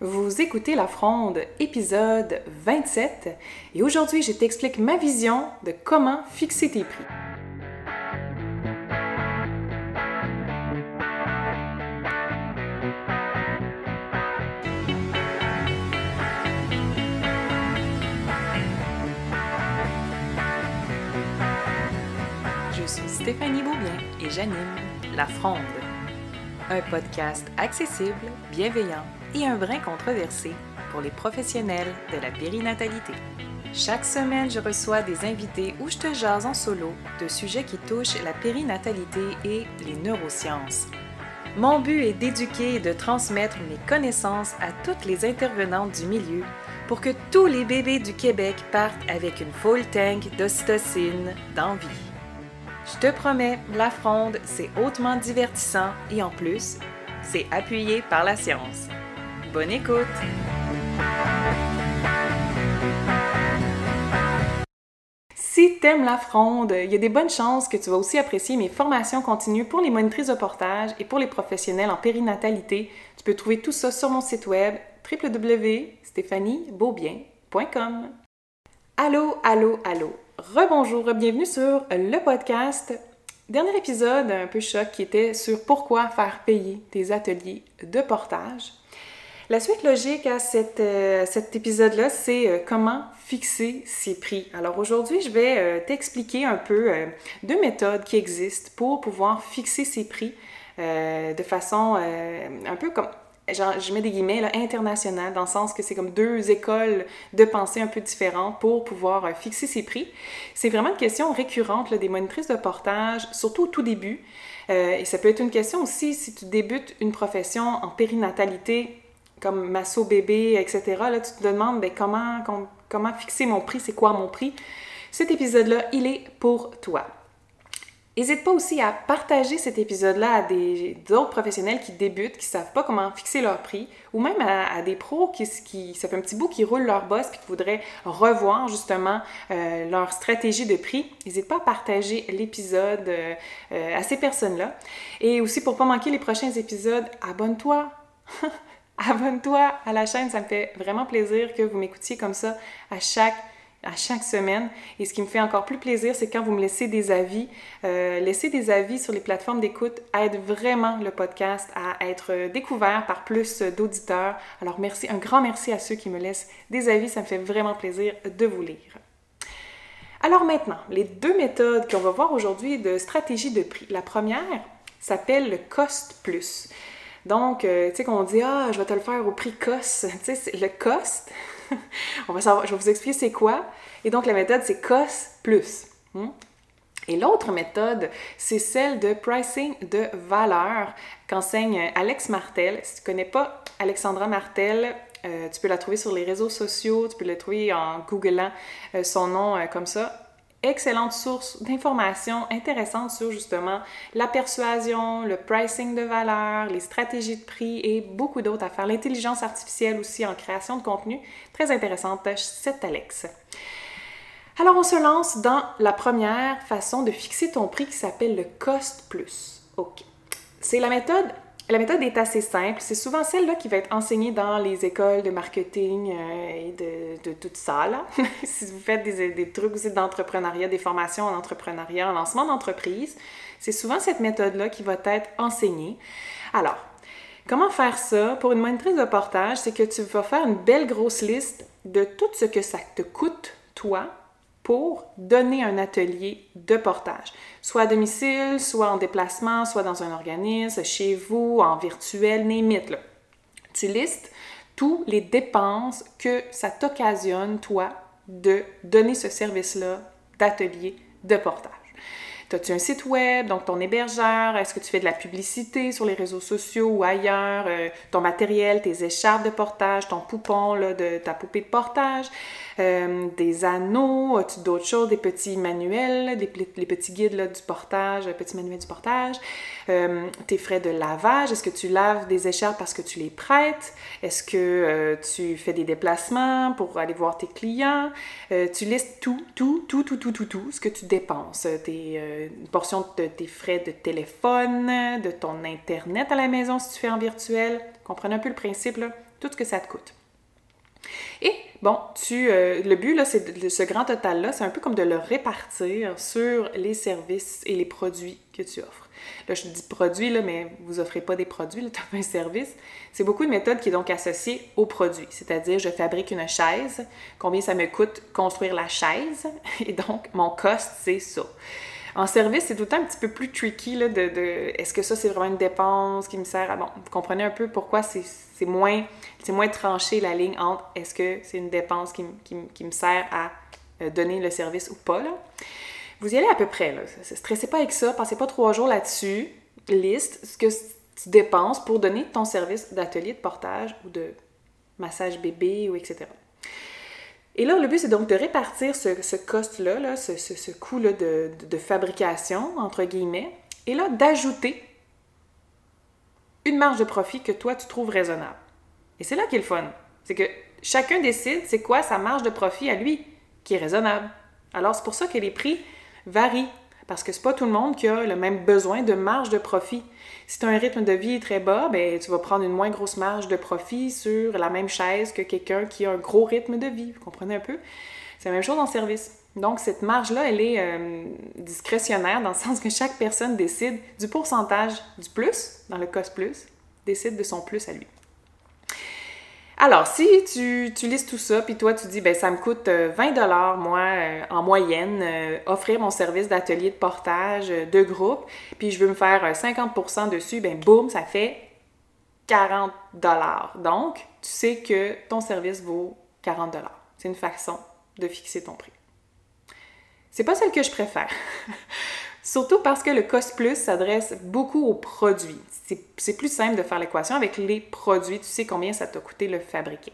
Vous écoutez La Fronde, épisode 27, et aujourd'hui je t'explique ma vision de comment fixer tes prix. Je suis Stéphanie Beaubien et j'anime La Fronde, un podcast accessible, bienveillant et un brin controversé pour les professionnels de la périnatalité. Chaque semaine, je reçois des invités où je te jase en solo de sujets qui touchent la périnatalité et les neurosciences. Mon but est d'éduquer et de transmettre mes connaissances à toutes les intervenantes du milieu pour que tous les bébés du Québec partent avec une full tank d'ocytocine d'envie. Je te promets, la fronde, c'est hautement divertissant et en plus, c'est appuyé par la science. Bonne écoute! Si t'aimes la fronde, il y a des bonnes chances que tu vas aussi apprécier mes formations continues pour les monitrices de portage et pour les professionnels en périnatalité. Tu peux trouver tout ça sur mon site web www.stéphaniebeaubien.com. Allô, allô, allô. Rebonjour, bienvenue sur le podcast. Dernier épisode un peu choc qui était sur pourquoi faire payer tes ateliers de portage. La suite logique à euh, cet épisode-là, c'est euh, comment fixer ses prix. Alors aujourd'hui, je vais euh, t'expliquer un peu deux méthodes qui existent pour pouvoir fixer ses prix de façon un peu comme je mets des guillemets là, international, dans le sens que c'est comme deux écoles de pensée un peu différentes pour pouvoir fixer ses prix. C'est vraiment une question récurrente des monitrices de portage, surtout au tout début. et ça peut être une question aussi si tu débutes une profession en périnatalité, comme masso bébé, etc., là, tu te demandes ben, comment, fixer mon prix, c'est quoi mon prix? Cet épisode-là, il est pour toi. N'hésite pas aussi à partager cet épisode-là à d'autres professionnels qui débutent, qui ne savent pas comment fixer leur prix, ou même à, des pros qui, qui, ça fait un petit bout qui roulent leur boss et qui voudraient revoir justement euh, leur stratégie de prix. N'hésite pas à partager l'épisode euh, euh, à ces personnes-là. Et aussi, pour ne pas manquer les prochains épisodes, abonne-toi. abonne-toi à la chaîne, ça me fait vraiment plaisir que vous m'écoutiez comme ça à chaque à chaque semaine. Et ce qui me fait encore plus plaisir, c'est quand vous me laissez des avis. Euh, laisser des avis sur les plateformes d'écoute aide vraiment le podcast à être découvert par plus d'auditeurs. Alors merci, un grand merci à ceux qui me laissent des avis. Ça me fait vraiment plaisir de vous lire. Alors maintenant, les deux méthodes qu'on va voir aujourd'hui de stratégie de prix. La première s'appelle le cost plus. Donc, euh, tu sais, qu'on dit, ah, je vais te le faire au prix cost. Tu sais, le cost, on va savoir, je vais vous expliquer c'est quoi. Et donc, la méthode, c'est cost plus. Hmm? Et l'autre méthode, c'est celle de pricing de valeur qu'enseigne Alex Martel. Si tu ne connais pas Alexandra Martel, euh, tu peux la trouver sur les réseaux sociaux, tu peux la trouver en googlant euh, son nom comme ça excellente source d'informations intéressantes sur justement la persuasion, le pricing de valeur, les stratégies de prix et beaucoup d'autres à faire. L'intelligence artificielle aussi en création de contenu. Très intéressante, c'est Alex. Alors on se lance dans la première façon de fixer ton prix qui s'appelle le cost plus. OK. C'est la méthode la méthode est assez simple. C'est souvent celle-là qui va être enseignée dans les écoles de marketing euh, et de, de, tout ça. Là. si vous faites des, des trucs aussi d'entrepreneuriat, des formations en entrepreneuriat, en lancement d'entreprise, c'est souvent cette méthode-là qui va être enseignée. Alors, comment faire ça? Pour une monitrice de portage, c'est que tu vas faire une belle grosse liste de tout ce que ça te coûte, toi, pour donner un atelier de portage, soit à domicile, soit en déplacement, soit dans un organisme, chez vous, en virtuel, n'importe là. Tu listes tous les dépenses que ça t'occasionne, toi, de donner ce service-là d'atelier de portage. As-tu un site web, donc ton hébergeur? Est-ce que tu fais de la publicité sur les réseaux sociaux ou ailleurs? Euh, ton matériel, tes écharpes de portage, ton poupon, là, de, ta poupée de portage, euh, des anneaux, as-tu d'autres choses, des petits manuels, les petits guides là, du portage, petits manuels du portage, euh, tes frais de lavage, est-ce que tu laves des écharpes parce que tu les prêtes? Est-ce que tu fais des déplacements pour aller voir tes clients? tu listes tout, tout, tout, tout, tout, tout, tout, ce que tu dépenses, tes une portion de tes frais de téléphone, de ton Internet à la maison si tu fais en virtuel. Comprenez un peu le principe, là? tout ce que ça te coûte. Et bon, tu, euh, le but, c'est de, ce grand total-là, c'est un peu comme de le répartir sur les services et les produits que tu offres. Là, je dis produits, mais vous offrez pas des produits, là, tu un service. C'est beaucoup de méthodes qui est donc associée au produit. C'est-à-dire, je fabrique une chaise, combien ça me coûte construire la chaise, et donc mon cost, c'est ça. En service, c'est tout le temps un petit peu plus tricky là, de, de est-ce que ça c'est vraiment une dépense qui me sert à bon, vous comprenez un peu pourquoi c'est moins moins tranché la ligne entre est-ce que c'est une dépense qui, qui, qui, me sert à euh, donner le service ou pas là. Vous y allez à peu près là. Stressez pas avec ça, passez pas trois jours là-dessus. Liste ce que tu dépenses pour donner ton service d'atelier de portage ou de massage bébé ou etc. Et là, le but, c'est donc de répartir ce, ce cost-là, ce, coût-là de, de, fabrication, entre guillemets, et là, d'ajouter une marge de profit que toi, tu trouves raisonnable. Et c'est là qu'est le fun. C'est que chacun décide c'est quoi sa marge de profit à lui qui est raisonnable. Alors, c'est pour ça que les prix varient parce que c'est pas tout le monde qui a le même besoin de marge de profit. Si tu as un rythme de vie très bas, ben, tu vas prendre une moins grosse marge de profit sur la même chaise que quelqu'un qui a un gros rythme de vie. Vous comprenez un peu? C'est la même chose en service. Donc, cette marge-là, elle est euh, discrétionnaire dans le sens que chaque personne décide du pourcentage du plus, dans le cost plus, décide de son plus à lui. Alors, si tu, listes tout ça, puis toi, tu dis, ben ça me coûte 20 euh, moi, euh, en moyenne, euh, offrir mon service d'atelier de portage de groupe, puis je veux me faire 50% dessus, ben boum, ça fait 40 dollars. Donc, tu sais que ton service vaut 40 dollars. C'est une façon de fixer ton prix. C'est pas celle que je préfère. Surtout parce que le cost plus s'adresse beaucoup aux produits. C'est plus simple de faire l'équation avec les produits. Tu sais combien ça t'a coûté le fabriquer.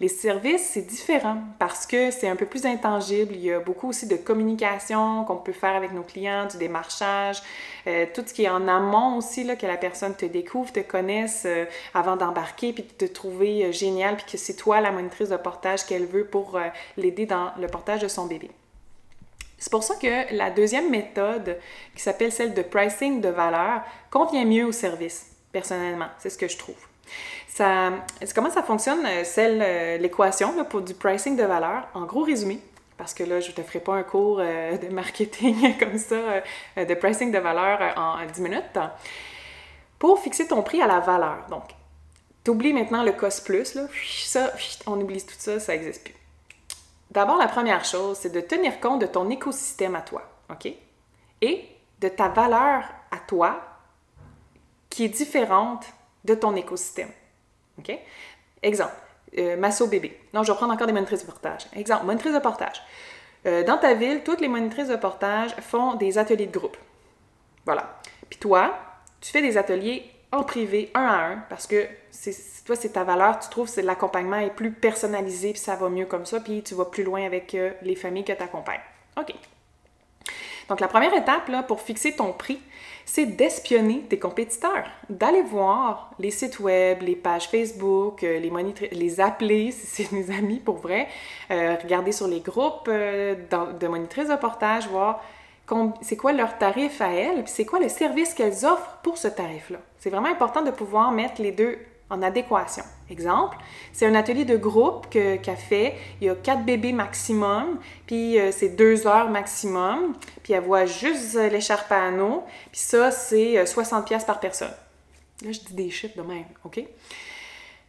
Les services, c'est différent parce que c'est un peu plus intangible. Il y a beaucoup aussi de communication qu'on peut faire avec nos clients, du démarchage, euh, tout ce qui est en amont aussi, là, que la personne te découvre, te connaisse euh, avant d'embarquer, puis de te trouver euh, génial, puis que c'est toi la monitrice de portage qu'elle veut pour l'aider dans le portage de son bébé. C'est pour ça que la deuxième méthode, qui s'appelle celle de pricing de valeur, convient mieux au service, personnellement. C'est ce que je trouve. Ça, comment ça fonctionne, euh, celle, euh, l'équation pour du pricing de valeur? En gros résumé, parce que là, je ne te ferai pas un cours euh, de marketing comme ça, de pricing de valeur en 10 minutes. Pour fixer ton prix à la valeur. Donc, tu oublies maintenant le cost plus, là, ça, on oublie tout ça, ça n'existe plus. D'abord, la première chose, c'est de tenir compte de ton écosystème à toi, OK? Et de ta valeur à toi qui est différente de ton écosystème, OK? Exemple, euh, Masso bébé. Non, je vais prendre encore des monitrices de portage. Exemple, monitrice de portage. Euh, dans ta ville, toutes les monitrices de portage font des ateliers de groupe. Voilà. Puis toi, tu fais des ateliers en privé, un à un, parce que toi, c'est ta valeur, tu trouves que l'accompagnement est plus personnalisé, puis ça va mieux comme ça, puis tu vas plus loin avec euh, les familles que tu accompagnes. OK. Donc, la première étape pour fixer ton prix, c'est d'espionner tes compétiteurs, d'aller voir les sites web, les pages Facebook, euh, les, les appeler si c'est des amis pour vrai, euh, regarder sur les groupes de monitrices de portage, voir c'est quoi leur tarif à elles, puis c'est quoi le service qu'elles offrent pour ce tarif-là. C'est vraiment important de pouvoir mettre les deux en adéquation. Exemple, c'est un atelier de groupe qu'elle a fait. Il y a quatre bébés maximum, puis euh, c'est deux heures maximum, puis elle voit juste l'écharpe à anneaux, puis ça, c'est 60 euh, pièces par personne. Là, je dis des chiffres de même, OK?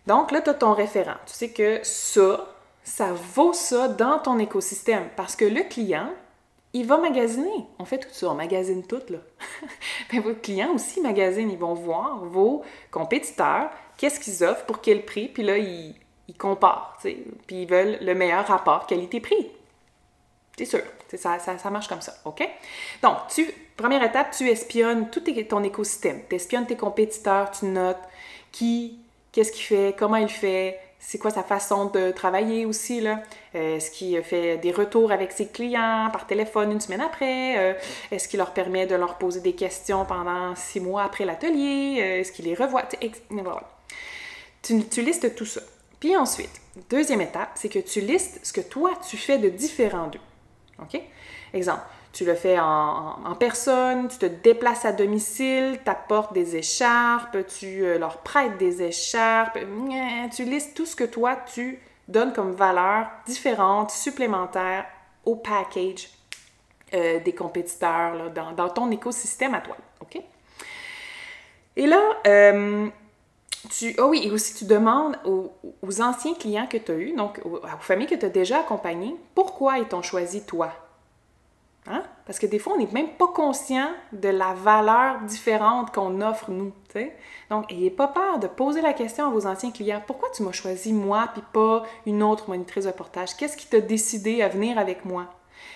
Donc là, tu as ton référent. Tu sais que ça, ça vaut ça dans ton écosystème parce que le client, il va magasiner. On fait tout ça, on magasine tout, là. ben, vos clients aussi magasinent, ils vont voir vos compétiteurs, qu'est-ce qu'ils offrent, pour quel prix, puis là, ils, comparent, puis ils veulent le meilleur rapport qualité-prix. C'est sûr, ça, marche comme ça, OK? Donc, tu, première étape, tu espionnes tout ton écosystème. Tu espionnes tes compétiteurs, tu notes qui, qu'est-ce qu'il fait, comment il fait, c'est quoi sa façon de travailler aussi, là? Euh, est-ce qu'il fait des retours avec ses clients par téléphone une semaine après? Euh, est-ce qu'il leur permet de leur poser des questions pendant six mois après l'atelier? Euh, est-ce qu'il les revoit? Tu, tu listes tout ça. Puis ensuite, deuxième étape, c'est que tu listes ce que toi, tu fais de différent d'eux. OK? Exemple, tu le fais en, personne, tu te déplaces à domicile, tu apportes des écharpes, tu euh, leur prêtes des écharpes, tu listes tout ce que toi, tu donnes comme valeur différente, supplémentaire au package euh, des compétiteurs dans, ton écosystème à toi. Et là, euh, tu, oh oui, et aussi tu demandes aux, anciens clients que tu as eus, donc aux, aux familles que tu as déjà accompagnées, pourquoi ils t'ont choisi toi? Hein? Parce que des fois, on n'est même pas conscient de la valeur différente qu'on offre nous. Donc, n'ayez pas peur de poser la question à vos anciens clients. Pourquoi tu m'as choisi moi puis pas une autre monitrice de portage? Qu'est-ce qui t'a décidé à venir avec moi?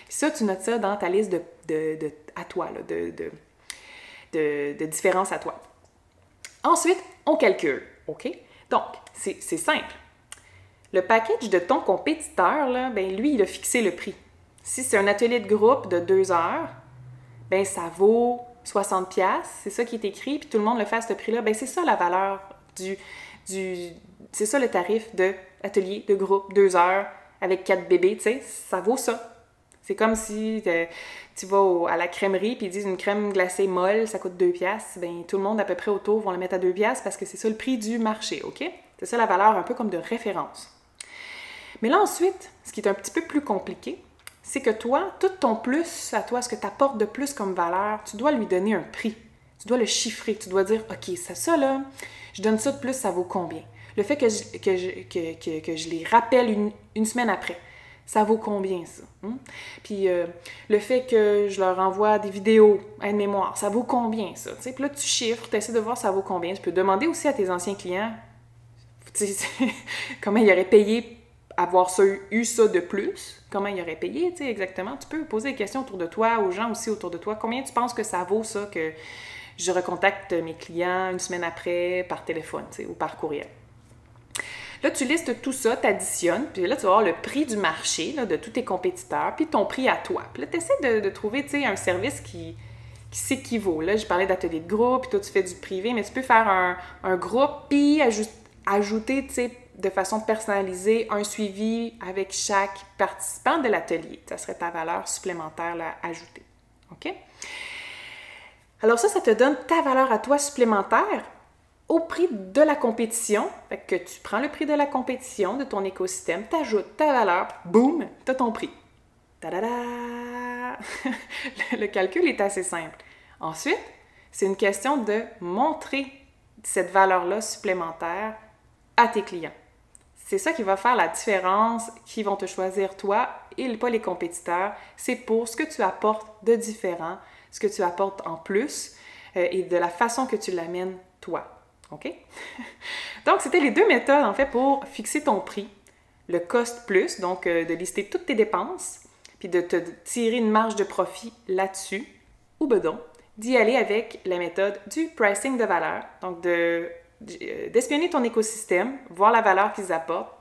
ça, tu notes ça dans ta liste de, de, à toi, de, différences à toi. Ensuite, on calcule. OK? Donc, c'est simple. Le package de ton compétiteur, ben, lui, il a fixé le prix. Si c'est un atelier de groupe de deux heures, ben ça vaut 60 pièces, c'est ça qui est écrit, puis tout le monde le fait à ce prix-là, ben c'est ça la valeur du, du c'est ça le tarif de atelier de groupe deux heures avec quatre bébés, tu sais, ça vaut ça. C'est comme si euh, tu vas à la crèmerie puis ils disent une crème glacée molle, ça coûte deux pièces, ben tout le monde à peu près autour vont la mettre à deux pièces parce que c'est ça le prix du marché, ok? C'est ça la valeur un peu comme de référence. Mais là ensuite, ce qui est un petit peu plus compliqué, c'est que toi, tout ton plus à toi, ce que tu apportes de plus comme valeur, tu dois lui donner un prix. Tu dois le chiffrer. Tu dois dire, OK, ça, ça là, je donne ça de plus, ça vaut combien? Le fait que je, les rappelle une, semaine après, ça vaut combien ça? Hein? Puis euh, le fait que je leur envoie des vidéos à une mémoire, ça vaut combien ça? Puis là, tu chiffres, tu essaies de voir ça vaut combien. Tu peux demander aussi à tes anciens clients comment ils auraient payé avoir ça, eu ça de plus, comment il aurait payé, tu sais, exactement. Tu peux poser des questions autour de toi, aux gens aussi autour de toi. Combien tu penses que ça vaut ça que je recontacte mes clients une semaine après par téléphone, tu sais, ou par courriel? Là, tu listes tout ça, tu additionnes, puis là, tu vas avoir le prix du marché de tous tes compétiteurs, puis ton prix à toi. Puis là, tu essaies de, trouver, un service qui, qui s'équivaut. Là, je parlais d'atelier de groupe, puis toi, tu fais du privé, mais tu peux faire un, un groupe, puis ajouter, tu sais, de façon personnalisée un suivi avec chaque participant de l'atelier. Ça serait ta valeur supplémentaire à ajouter. OK? Alors ça, ça te donne ta valeur à toi supplémentaire au prix de la compétition. Que tu prends le prix de la compétition de ton écosystème, tu ajoutes ta valeur, boum, tu as ton prix. Ta-da-da! le calcul est assez simple. Ensuite, c'est une question de montrer cette valeur-là supplémentaire à tes clients. C'est ça qui va faire la différence, qui vont te choisir toi et pas les compétiteurs. C'est pour ce que tu apportes de différent, ce que tu apportes en plus euh, et de la façon que tu l'amènes toi. OK? donc, c'était les deux méthodes en fait pour fixer ton prix. Le cost plus, donc euh, de lister toutes tes dépenses, puis de te tirer une marge de profit là-dessus, ou bedon, d'y aller avec la méthode du pricing de valeur, donc de d'espionner ton écosystème, voir la valeur qu'ils apportent,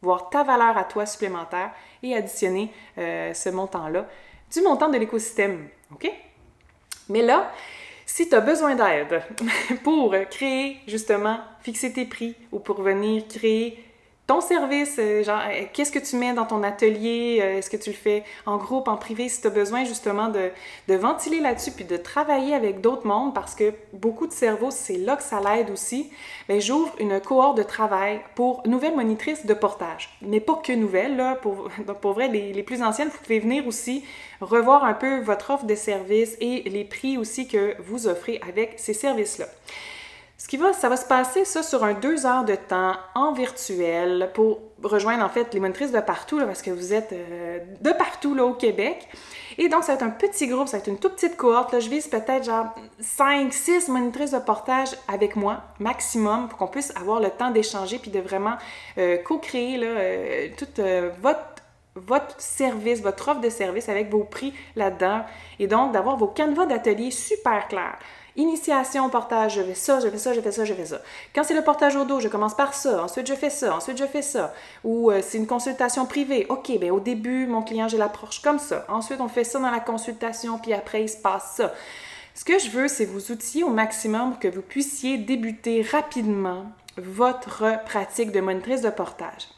voir ta valeur à toi supplémentaire et additionner euh, ce montant-là du montant de l'écosystème. OK? Mais là, si tu as besoin d'aide pour créer justement, fixer tes prix ou pour venir créer ton service, euh, genre, euh, qu'est-ce que tu mets dans ton atelier? Euh, est-ce que tu le fais en groupe, en privé? Si tu as besoin justement de, de ventiler là-dessus puis de travailler avec d'autres mondes parce que beaucoup de cerveaux, c'est là que ça l'aide aussi, mais ben, j'ouvre une cohorte de travail pour nouvelles monitrices de portage. Mais pas que nouvelles, là. Pour, pour vrai, les, les plus anciennes, vous pouvez venir aussi revoir un peu votre offre de services et les prix aussi que vous offrez avec ces services-là. Ce qui va, ça va se passer ça sur un deux heures de temps en virtuel pour rejoindre en fait les monitrices de partout là, parce que vous êtes euh, de partout là au Québec. Et donc ça va être un petit groupe, ça va être une toute petite cohorte. Là, je vise peut-être genre 5, 6 monitrices de portage avec moi maximum pour qu'on puisse avoir le temps d'échanger puis de vraiment euh, co-créer là, euh, tout votre votre service, votre offre de service avec vos prix là-dedans et donc d'avoir vos canevas d'atelier super clairs. Initiation, portage, je fais ça, je fais ça, je fais ça, je fais ça. Quand c'est le portage au dos, je commence par ça, ensuite je fais ça, ensuite je fais ça. Ou euh, c'est une consultation privée. OK, bien au début, mon client, je l'approche comme ça. Ensuite, on fait ça dans la consultation, puis après, il se passe ça. Ce que je veux, c'est vous outiller au maximum que vous puissiez débuter rapidement votre pratique de monitrice de portage.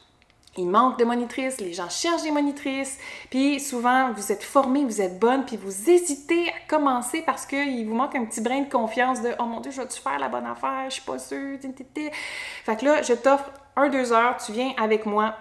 Il manque de monitrices, les gens cherchent des monitrices, puis souvent vous êtes formé, vous êtes bonne, puis vous hésitez à commencer parce qu'il vous manque un petit brin de confiance de Oh mon Dieu, je vais-tu faire la bonne affaire, je suis pas sûre. Fait que là, je t'offre un, deux heures, tu viens avec moi,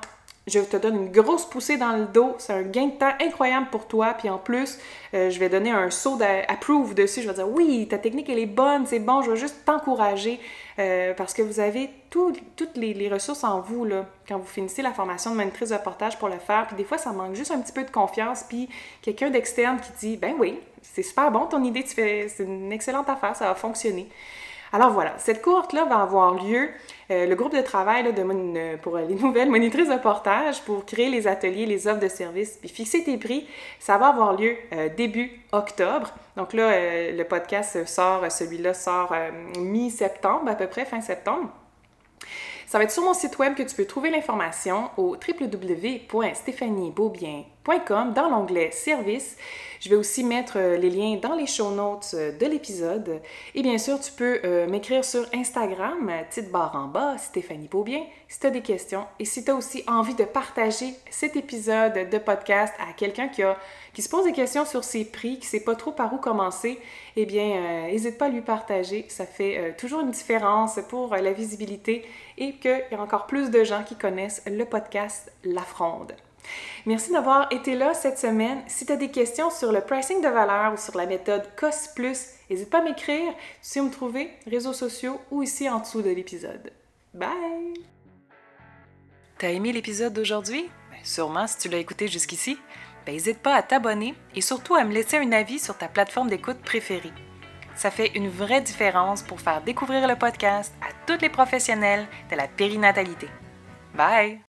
je te donne une grosse poussée dans le dos. C'est un gain de temps incroyable pour toi. Puis en plus, euh, je vais donner un saut d'approve dessus. Je vais dire oui, ta technique elle est bonne, c'est bon. Je vais juste t'encourager euh, parce que vous avez toutes les, ressources en vous quand vous finissez la formation de monitrice de portage pour le faire. Puis des fois, ça manque juste un petit peu de confiance. Puis quelqu'un d'externe qui dit ben oui, c'est super bon ton idée, c'est une excellente affaire, ça va fonctionner. Alors voilà, cette courte-là va avoir lieu, euh, le groupe de travail de pour les nouvelles monitrices de portage, pour créer les ateliers, les offres de services, puis fixer tes prix, ça va avoir lieu euh, début octobre. Donc là, euh, le podcast sort, celui-là sort mi-septembre, à peu près, fin septembre. Ça va être sur mon site web que tu peux trouver l'information au www.stéphaniebeaubien.com dans l'onglet Services. Je vais aussi mettre euh, les liens dans les show notes euh, de l'épisode. Et bien sûr, tu peux euh, m'écrire sur Instagram, petite barre en bas, Stéphanie Beaubien, si tu as des questions. Et si tu as aussi envie de partager cet épisode de podcast à quelqu'un qui, qui se pose des questions sur ses prix, qui ne sait pas trop par où commencer, eh bien, n'hésite pas à lui partager. Ça fait toujours une différence pour la visibilité et qu'il y a encore plus de gens qui connaissent le podcast La Fronde. Merci d'avoir été là cette semaine. Si tu as des questions sur le pricing de valeur ou sur la méthode COS+, n'hésite pas à m'écrire. Tu sais où me trouver, réseaux sociaux ou ici en dessous de l'épisode. Bye! T'as aimé l'épisode d'aujourd'hui? Ben, sûrement si tu l'as écouté jusqu'ici. N'hésite ben, pas à t'abonner et surtout à me laisser un avis sur ta plateforme d'écoute préférée. Ça fait une vraie différence pour faire découvrir le podcast à tous les professionnels de la périnatalité. Bye!